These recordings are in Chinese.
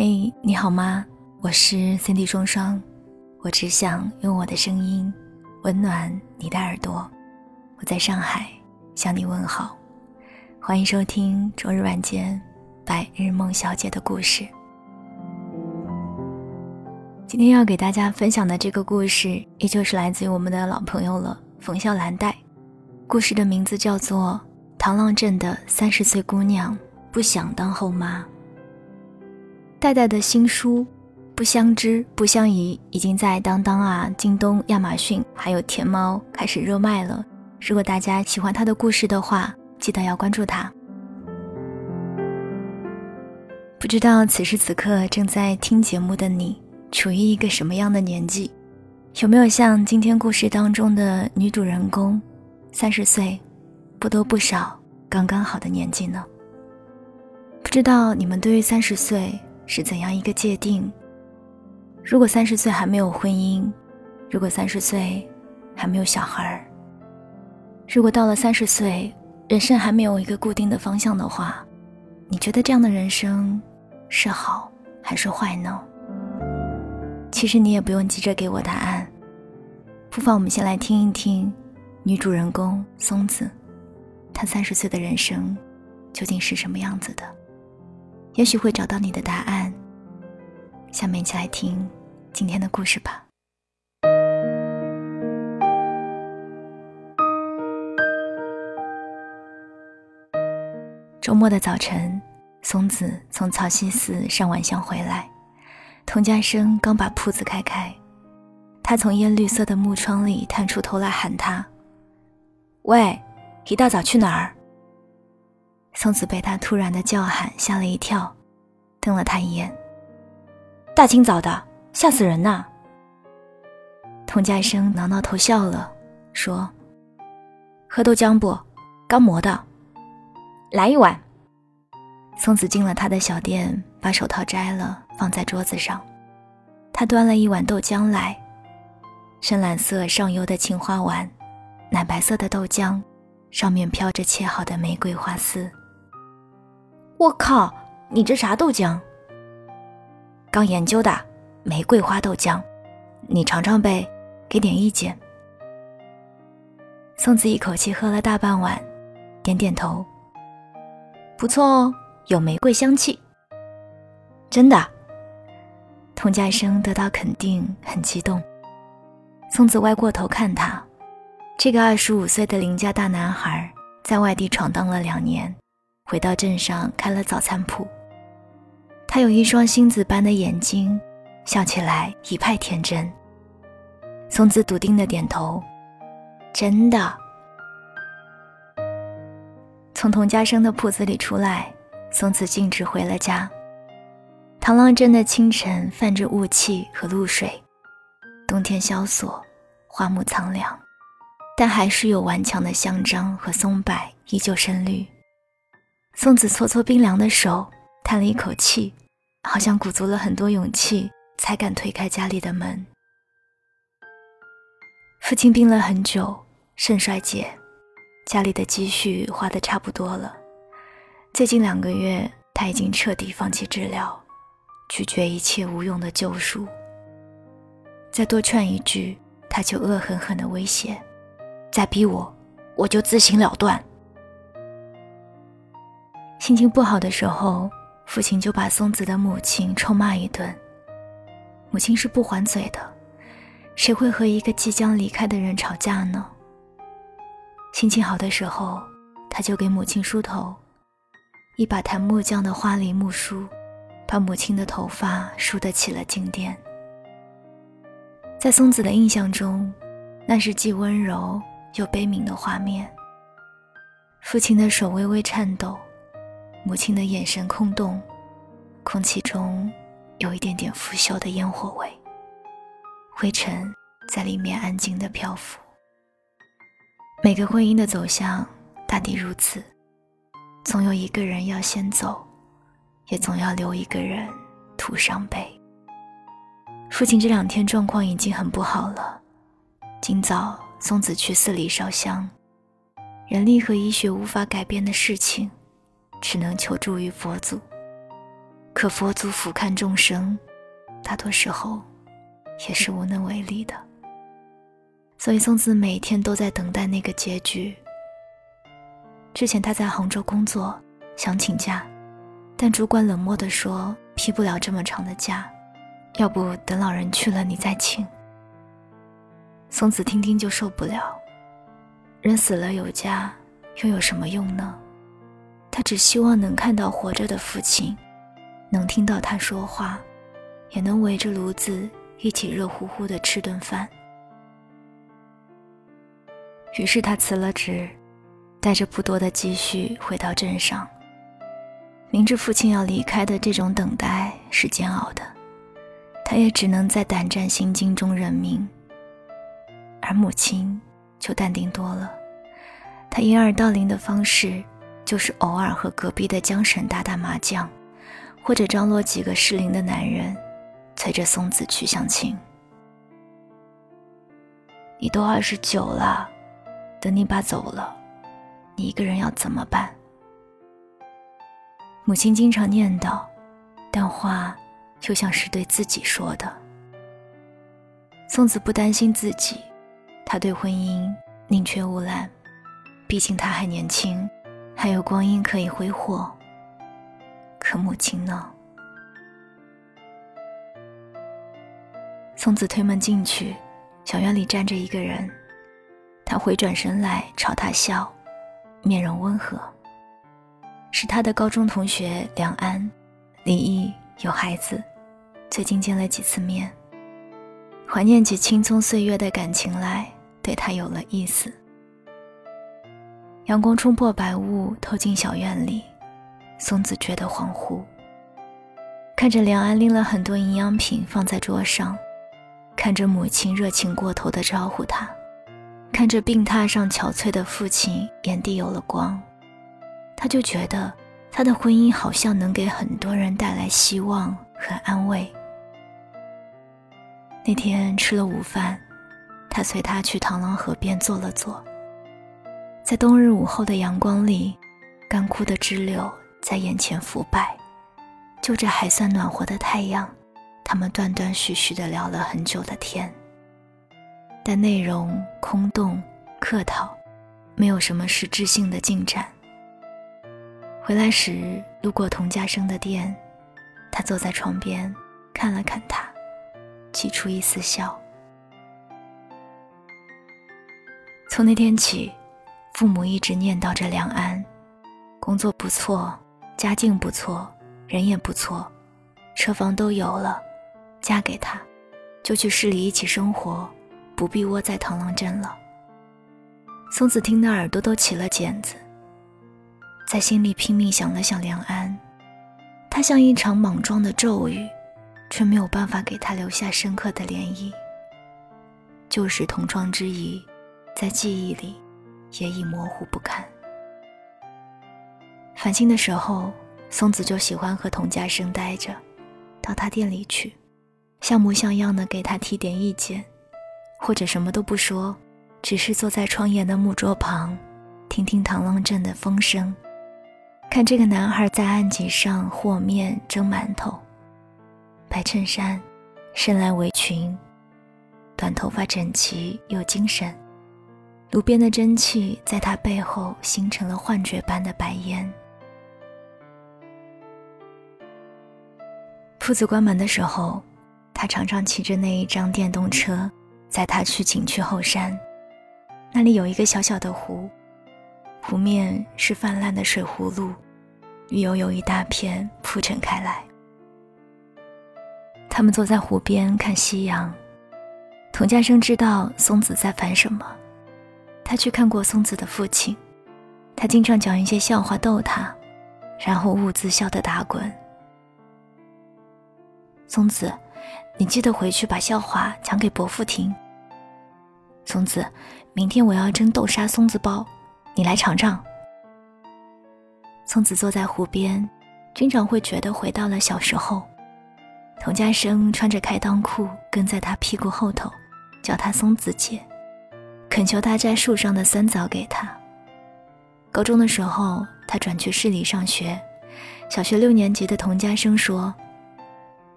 嘿，你好吗？我是 Cindy 双双，我只想用我的声音温暖你的耳朵。我在上海向你问好，欢迎收听周日晚间白日梦小姐的故事。今天要给大家分享的这个故事，依旧是来自于我们的老朋友了，冯笑兰黛。故事的名字叫做《唐浪镇的三十岁姑娘不想当后妈》。代代的新书《不相知不相宜》已经在当当啊、京东、亚马逊还有天猫开始热卖了。如果大家喜欢他的故事的话，记得要关注他。不知道此时此刻正在听节目的你，处于一个什么样的年纪？有没有像今天故事当中的女主人公，三十岁，不多不少，刚刚好的年纪呢？不知道你们对于三十岁？是怎样一个界定？如果三十岁还没有婚姻，如果三十岁还没有小孩儿，如果到了三十岁，人生还没有一个固定的方向的话，你觉得这样的人生是好还是坏呢？其实你也不用急着给我答案，不妨我们先来听一听女主人公松子，她三十岁的人生究竟是什么样子的。也许会找到你的答案。下面一起来听今天的故事吧。周末的早晨，松子从草溪寺上晚香回来，童家生刚把铺子开开，他从烟绿色的木窗里探出头来喊他：“喂，一大早去哪儿？”松子被他突然的叫喊吓了一跳，瞪了他一眼。大清早的，吓死人呐！童家生挠挠头笑了，说：“喝豆浆不？刚磨的，来一碗。”松子进了他的小店，把手套摘了，放在桌子上。他端了一碗豆浆来，深蓝色上釉的青花碗，奶白色的豆浆，上面飘着切好的玫瑰花丝。我靠！你这啥豆浆？刚研究的玫瑰花豆浆，你尝尝呗，给点意见。松子一口气喝了大半碗，点点头。不错哦，有玫瑰香气。真的？童家生得到肯定，很激动。松子歪过头看他，这个二十五岁的邻家大男孩，在外地闯荡了两年。回到镇上开了早餐铺。他有一双星子般的眼睛，笑起来一派天真。松子笃定的点头：“真的。”从童家生的铺子里出来，松子径直回了家。唐浪镇的清晨泛着雾气和露水，冬天萧索，花木苍凉，但还是有顽强的香樟和松柏依旧深绿。松子搓搓冰凉的手，叹了一口气，好像鼓足了很多勇气才敢推开家里的门。父亲病了很久，肾衰竭，家里的积蓄花的差不多了。最近两个月，他已经彻底放弃治疗，拒绝一切无用的救赎。再多劝一句，他就恶狠狠的威胁：“再逼我，我就自行了断。”心情不好的时候，父亲就把松子的母亲臭骂一顿。母亲是不还嘴的，谁会和一个即将离开的人吵架呢？心情好的时候，他就给母亲梳头，一把檀木匠的花梨木梳，把母亲的头发梳得起了静电。在松子的印象中，那是既温柔又悲悯的画面。父亲的手微微颤抖。母亲的眼神空洞，空气中有一点点腐朽的烟火味，灰尘在里面安静的漂浮。每个婚姻的走向大抵如此，总有一个人要先走，也总要留一个人徒伤悲。父亲这两天状况已经很不好了，今早松子去寺里烧香，人力和医学无法改变的事情。只能求助于佛祖。可佛祖俯瞰众生，大多时候也是无能为力的。所以松子每天都在等待那个结局。之前他在杭州工作，想请假，但主管冷漠地说批不了这么长的假，要不等老人去了你再请。松子听听就受不了，人死了有家又有什么用呢？他只希望能看到活着的父亲。能听到他说话，也能围着炉子一起热乎乎的吃顿饭。于是他辞了职，带着不多的积蓄回到镇上。明知父亲要离开的这种等待是煎熬的，他也只能在胆战心惊中认命。而母亲就淡定多了，她掩耳盗铃的方式就是偶尔和隔壁的江婶打打麻将。或者张罗几个适龄的男人，催着松子去相亲。你都二十九了，等你爸走了，你一个人要怎么办？母亲经常念叨，但话又像是对自己说的。松子不担心自己，她对婚姻宁缺毋滥，毕竟她还年轻，还有光阴可以挥霍。可母亲呢？松子推门进去，小院里站着一个人。他回转身来朝他笑，面容温和。是他的高中同学梁安，离异有孩子，最近见了几次面，怀念起青葱岁月的感情来，对他有了意思。阳光冲破白雾，透进小院里。松子觉得恍惚，看着梁安拎了很多营养品放在桌上，看着母亲热情过头的招呼他，看着病榻上憔悴的父亲眼底有了光，他就觉得他的婚姻好像能给很多人带来希望和安慰。那天吃了午饭，他随他去螳螂河边坐了坐，在冬日午后的阳光里，干枯的枝柳。在眼前腐败，就这还算暖和的太阳，他们断断续续的聊了很久的天，但内容空洞客套，没有什么实质性的进展。回来时路过童家生的店，他坐在床边看了看他，挤出一丝笑。从那天起，父母一直念叨着梁安，工作不错。家境不错，人也不错，车房都有了，嫁给他，就去市里一起生活，不必窝在螳螂镇了。松子听得耳朵都起了茧子，在心里拼命想了想梁安，他像一场莽撞的骤雨，却没有办法给他留下深刻的涟漪。旧时同窗之谊，在记忆里也已模糊不堪。烦心的时候，松子就喜欢和童家生待着，到他店里去，像模像样的给他提点意见，或者什么都不说，只是坐在窗沿的木桌旁，听听螳螂镇的风声，看这个男孩在案几上和面蒸馒头，白衬衫，深蓝围裙，短头发整齐又精神，炉边的蒸汽在他背后形成了幻觉般的白烟。铺子关门的时候，他常常骑着那一张电动车，载他去景区后山。那里有一个小小的湖，湖面是泛滥的水葫芦，鱼油油一大片铺陈开来。他们坐在湖边看夕阳。童家生知道松子在烦什么，他去看过松子的父亲，他经常讲一些笑话逗他，然后兀自笑得打滚。松子，你记得回去把笑话讲给伯父听。松子，明天我要蒸豆沙松子包，你来尝尝。松子坐在湖边，经常会觉得回到了小时候。童家生穿着开裆裤跟在他屁股后头，叫他松子姐，恳求他摘树上的酸枣给他。高中的时候，他转去市里上学，小学六年级的童家生说：“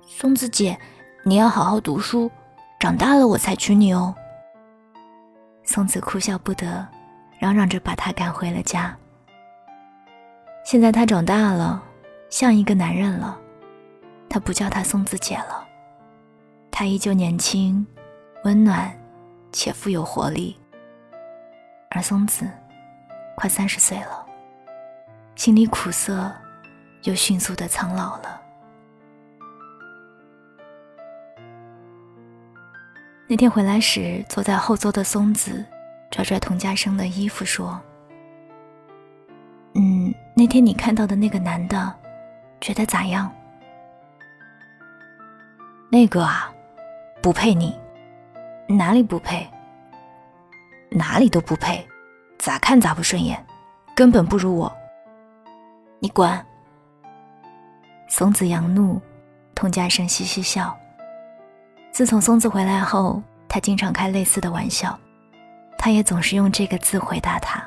松子姐，你要好好读书，长大了我才娶你哦。”松子哭笑不得，嚷嚷着把他赶回了家。现在他长大了，像一个男人了，他不叫他松子姐了，他依旧年轻、温暖且富有活力。而松子，快三十岁了，心里苦涩，又迅速的苍老了。那天回来时，坐在后座的松子拽拽童家生的衣服说：“嗯，那天你看到的那个男的，觉得咋样？”那个啊，不配你，哪里不配？哪里都不配，咋看咋不顺眼，根本不如我。你滚！松子扬怒，童家生嘻嘻笑。自从松子回来后，他经常开类似的玩笑，他也总是用这个字回答他。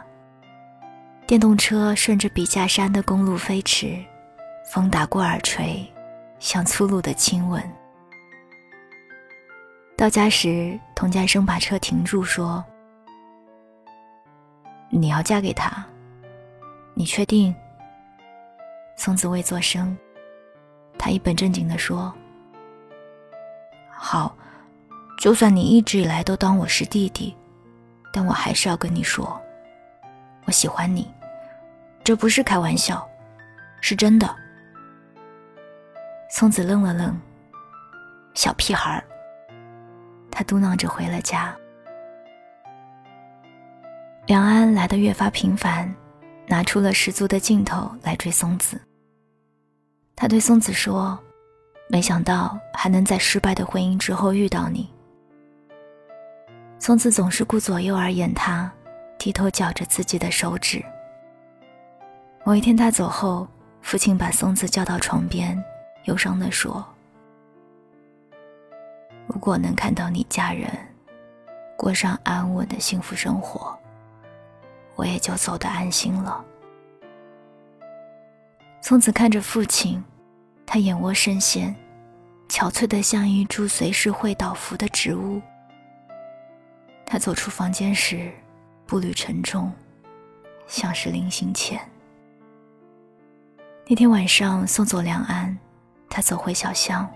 电动车顺着笔架山的公路飞驰，风打过耳垂，像粗鲁的亲吻。到家时，童家生把车停住，说。你要嫁给他，你确定？松子未作声，他一本正经地说：“好，就算你一直以来都当我是弟弟，但我还是要跟你说，我喜欢你，这不是开玩笑，是真的。”松子愣了愣，小屁孩儿，他嘟囔着回了家。梁安来的越发频繁，拿出了十足的劲头来追松子。他对松子说：“没想到还能在失败的婚姻之后遇到你。”松子总是顾左右而言他，低头绞着自己的手指。某一天他走后，父亲把松子叫到床边，忧伤地说：“如果能看到你家人过上安稳的幸福生活。”我也就走得安心了。松子看着父亲，他眼窝深陷，憔悴的像一株随时会倒伏的植物。他走出房间时，步履沉重，像是临行前。那天晚上送走梁安，他走回小巷，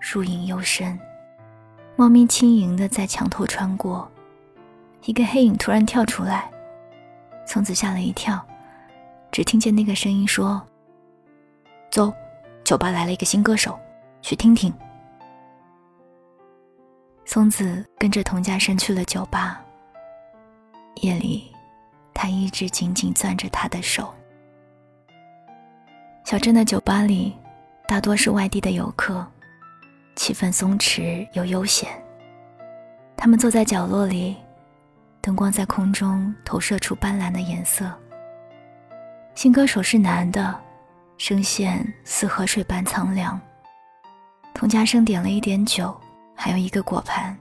树影幽深，猫咪轻盈的在墙头穿过，一个黑影突然跳出来。松子吓了一跳，只听见那个声音说：“走，酒吧来了一个新歌手，去听听。”松子跟着童家生去了酒吧。夜里，他一直紧紧攥着他的手。小镇的酒吧里，大多是外地的游客，气氛松弛又悠闲。他们坐在角落里。灯光在空中投射出斑斓的颜色。新歌手是男的，声线似河水般苍凉。童家生点了一点酒，还有一个果盘，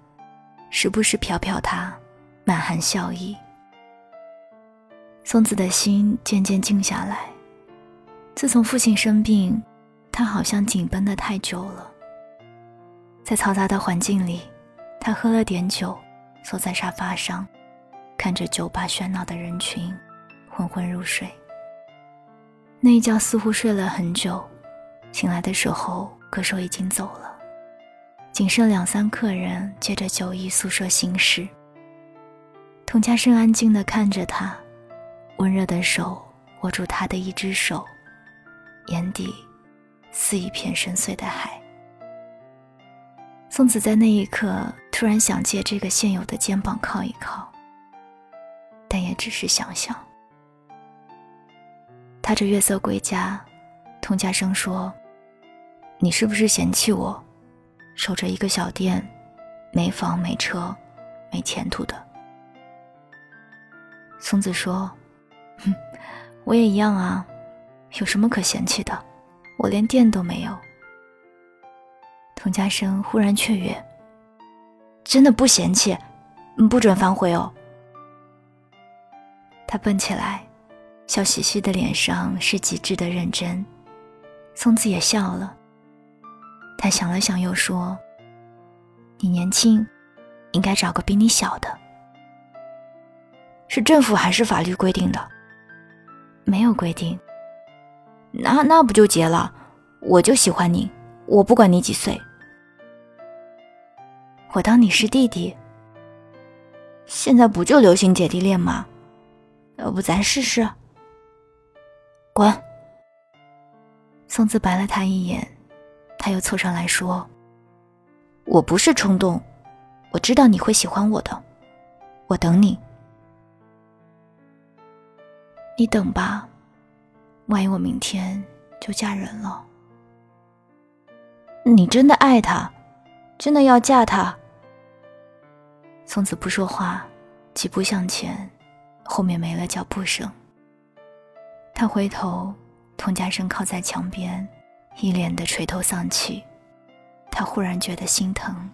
时不时瞟瞟他，满含笑意。松子的心渐渐静下来。自从父亲生病，他好像紧绷得太久了。在嘈杂的环境里，他喝了点酒，坐在沙发上。看着酒吧喧闹的人群，昏昏入睡。那一觉似乎睡了很久，醒来的时候，歌手已经走了，仅剩两三客人借着酒意诉说心事。童家生安静地看着他，温热的手握住他的一只手，眼底似一片深邃的海。松子在那一刻突然想借这个现有的肩膀靠一靠。但也只是想想。踏着月色归家，童家生说：“你是不是嫌弃我，守着一个小店，没房没车，没前途的？”松子说：“哼，我也一样啊，有什么可嫌弃的？我连店都没有。”童家生忽然雀跃：“真的不嫌弃，不准反悔哦。”他蹦起来，笑嘻嘻的脸上是极致的认真，松子也笑了。他想了想，又说：“你年轻，应该找个比你小的。是政府还是法律规定的？没有规定。那那不就结了？我就喜欢你，我不管你几岁。我当你是弟弟。现在不就流行姐弟恋吗？要不咱试试？滚！”松子白了他一眼，他又凑上来说：“我不是冲动，我知道你会喜欢我的，我等你。你等吧，万一我明天就嫁人了。你真的爱他，真的要嫁他？”松子不说话，几步向前，后面没了脚步声。他回头。童家生靠在墙边，一脸的垂头丧气。他忽然觉得心疼。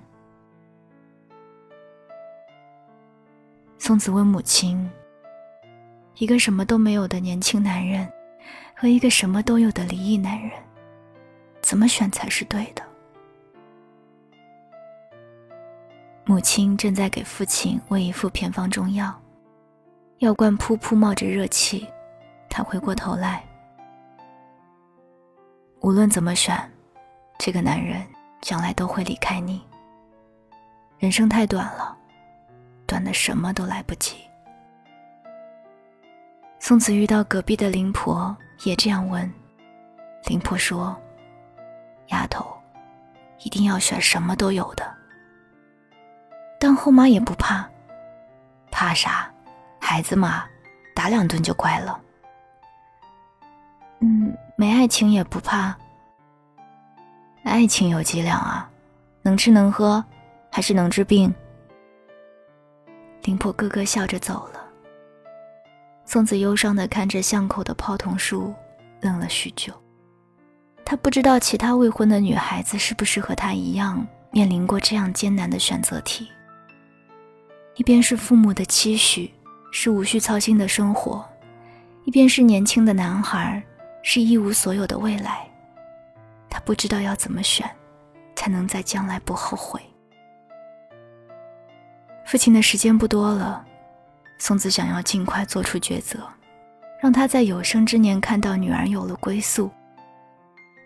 松子问母亲：“一个什么都没有的年轻男人，和一个什么都有的离异男人，怎么选才是对的？”母亲正在给父亲喂一副偏方中药，药罐噗噗冒着热气。他回过头来。无论怎么选，这个男人将来都会离开你。人生太短了，短的什么都来不及。松子遇到隔壁的灵婆，也这样问。灵婆说：“丫头，一定要选什么都有的。当后妈也不怕，怕啥？孩子嘛，打两顿就乖了。”嗯。没爱情也不怕，爱情有几两啊？能吃能喝，还是能治病？灵婆咯咯笑着走了。松子忧伤的看着巷口的泡桐树，愣了许久。他不知道其他未婚的女孩子是不是和他一样面临过这样艰难的选择题：一边是父母的期许，是无需操心的生活；一边是年轻的男孩。是一无所有的未来，他不知道要怎么选，才能在将来不后悔。父亲的时间不多了，松子想要尽快做出抉择，让他在有生之年看到女儿有了归宿。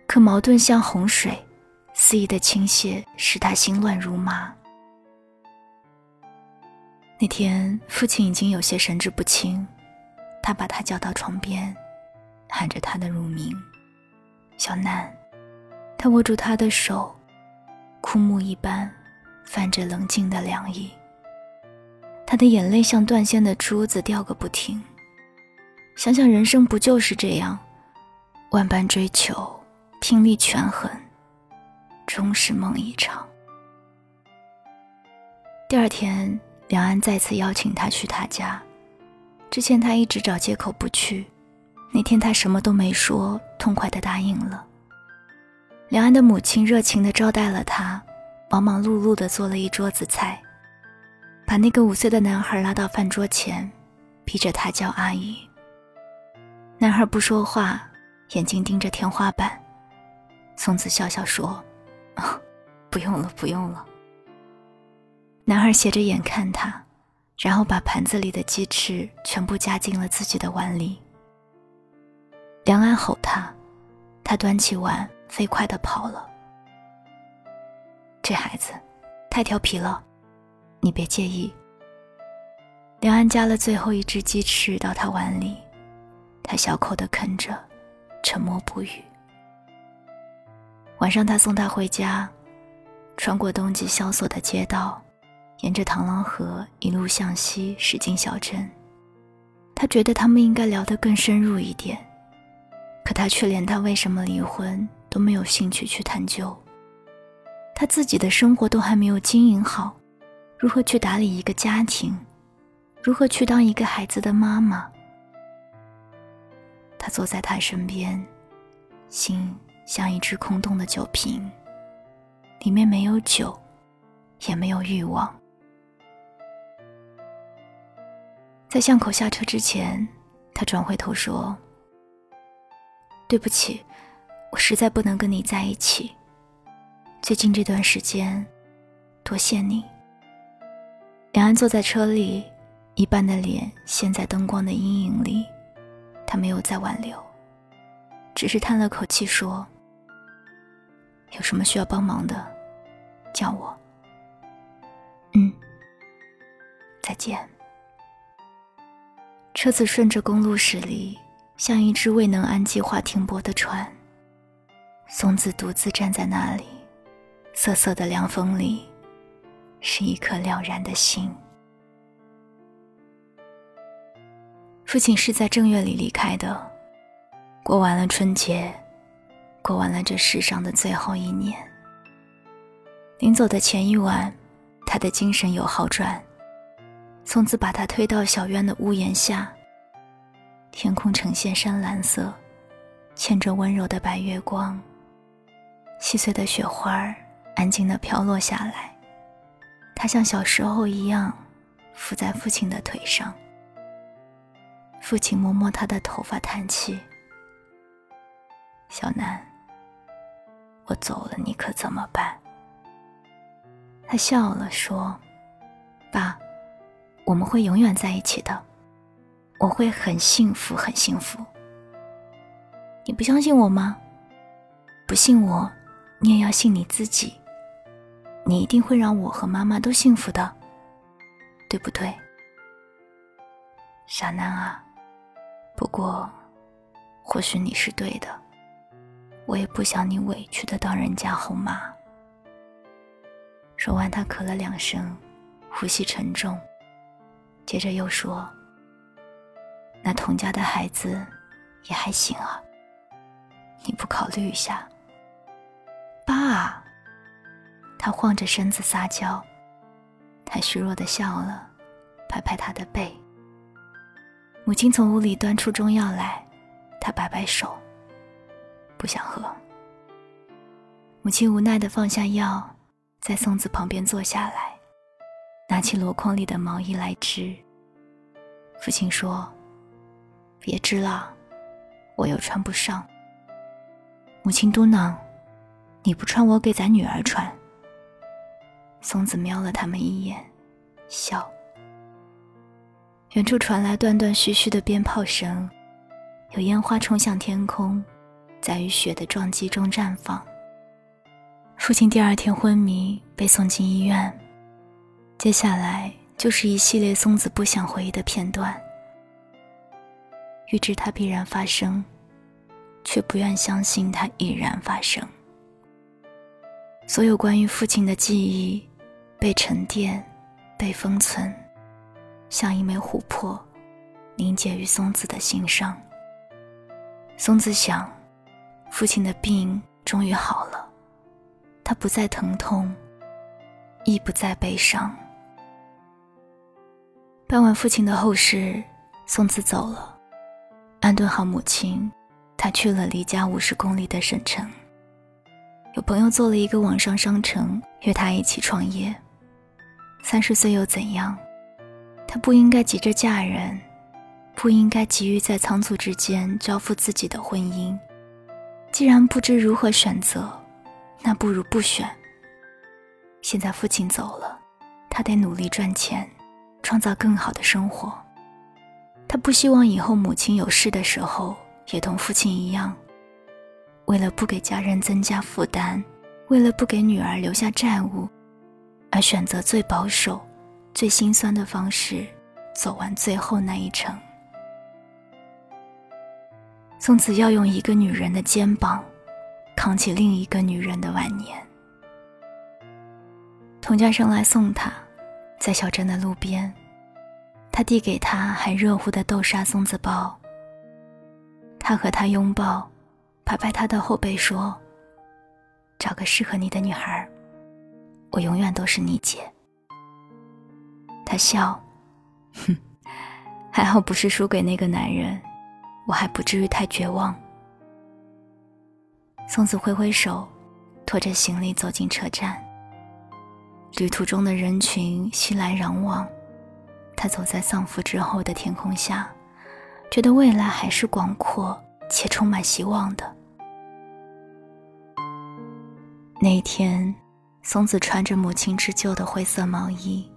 可矛盾像洪水，肆意的倾泻，使他心乱如麻。那天，父亲已经有些神志不清，他把他叫到床边。喊着他的乳名，小南。他握住他的手，枯木一般，泛着冷静的凉意。他的眼泪像断线的珠子掉个不停。想想人生不就是这样，万般追求，拼力权衡，终是梦一场。第二天，梁安再次邀请他去他家，之前他一直找借口不去。那天他什么都没说，痛快地答应了。梁安的母亲热情地招待了他，忙忙碌碌地做了一桌子菜，把那个五岁的男孩拉到饭桌前，逼着他叫阿姨。男孩不说话，眼睛盯着天花板。松子笑笑说：“ 不用了，不用了。”男孩斜着眼看他，然后把盘子里的鸡翅全部夹进了自己的碗里。梁安吼他，他端起碗飞快地跑了。这孩子太调皮了，你别介意。梁安夹了最后一只鸡翅到他碗里，他小口地啃着，沉默不语。晚上他送他回家，穿过冬季萧索的街道，沿着螳螂河一路向西驶进小镇。他觉得他们应该聊得更深入一点。可他却连他为什么离婚都没有兴趣去探究。他自己的生活都还没有经营好，如何去打理一个家庭？如何去当一个孩子的妈妈？他坐在他身边，心像一只空洞的酒瓶，里面没有酒，也没有欲望。在巷口下车之前，他转回头说。对不起，我实在不能跟你在一起。最近这段时间，多谢你。”两安坐在车里，一半的脸陷在灯光的阴影里，他没有再挽留，只是叹了口气说：“有什么需要帮忙的，叫我。”嗯，再见。车子顺着公路驶离，像一只未能按计划停泊的船。松子独自站在那里，瑟瑟的凉风里。是一颗了然的心。父亲是在正月里离开的，过完了春节，过完了这世上的最后一年。临走的前一晚，他的精神有好转。松子把他推到小院的屋檐下，天空呈现深蓝色，嵌着温柔的白月光，细碎的雪花儿安静地飘落下来。他像小时候一样，伏在父亲的腿上。父亲摸摸他的头发，叹气：“小南，我走了，你可怎么办？”他笑了，说：“爸，我们会永远在一起的，我会很幸福，很幸福。你不相信我吗？不信我，你也要信你自己。”你一定会让我和妈妈都幸福的，对不对，傻男啊？不过，或许你是对的，我也不想你委屈的当人家后妈。说完，他咳了两声，呼吸沉重，接着又说：“那童家的孩子也还行啊，你不考虑一下，爸？”他晃着身子撒娇，他虚弱的笑了，拍拍他的背。母亲从屋里端出中药来，他摆摆手，不想喝。母亲无奈的放下药，在松子旁边坐下来，拿起箩筐里的毛衣来织。父亲说：“别织了，我又穿不上。”母亲嘟囔：“你不穿，我给咱女儿穿。”松子瞄了他们一眼，笑。远处传来断断续续的鞭炮声，有烟花冲向天空，在与雪的撞击中绽放。父亲第二天昏迷，被送进医院。接下来就是一系列松子不想回忆的片段。预知它必然发生，却不愿相信它已然发生。所有关于父亲的记忆。被沉淀，被封存，像一枚琥珀，凝结于松子的心上。松子想，父亲的病终于好了，他不再疼痛，亦不再悲伤。办完父亲的后事，松子走了，安顿好母亲，他去了离家五十公里的省城。有朋友做了一个网上商城，约他一起创业。三十岁又怎样？她不应该急着嫁人，不应该急于在仓促之间交付自己的婚姻。既然不知如何选择，那不如不选。现在父亲走了，她得努力赚钱，创造更好的生活。他不希望以后母亲有事的时候也同父亲一样，为了不给家人增加负担，为了不给女儿留下债务。而选择最保守、最心酸的方式，走完最后那一程。从此要用一个女人的肩膀，扛起另一个女人的晚年。童家生来送她，在小镇的路边，他递给他还热乎的豆沙松子包。他和她拥抱，拍拍她的后背说：“找个适合你的女孩。”我永远都是你姐。他笑，哼，还好不是输给那个男人，我还不至于太绝望。松子挥挥手，拖着行李走进车站。旅途中的人群熙来攘往，他走在丧夫之后的天空下，觉得未来还是广阔且充满希望的。那天，松子穿着母亲织就的灰色毛衣，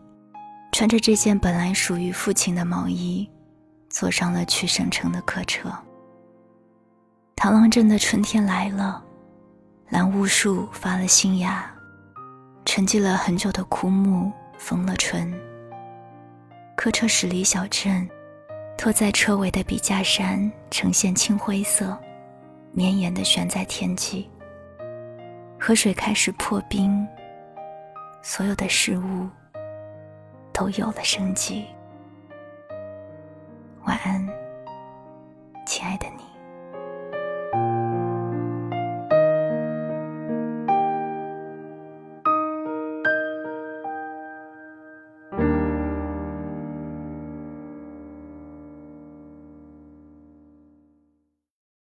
穿着这件本来属于父亲的毛衣，坐上了去省城的客车。螳螂镇的春天来了，蓝雾树发了新芽，沉寂了很久的枯木丰了春。客车驶离小镇，拖在车尾的笔架山呈现青灰色，绵延的悬在天际。河水开始破冰，所有的事物都有了生机。晚安，亲爱的你。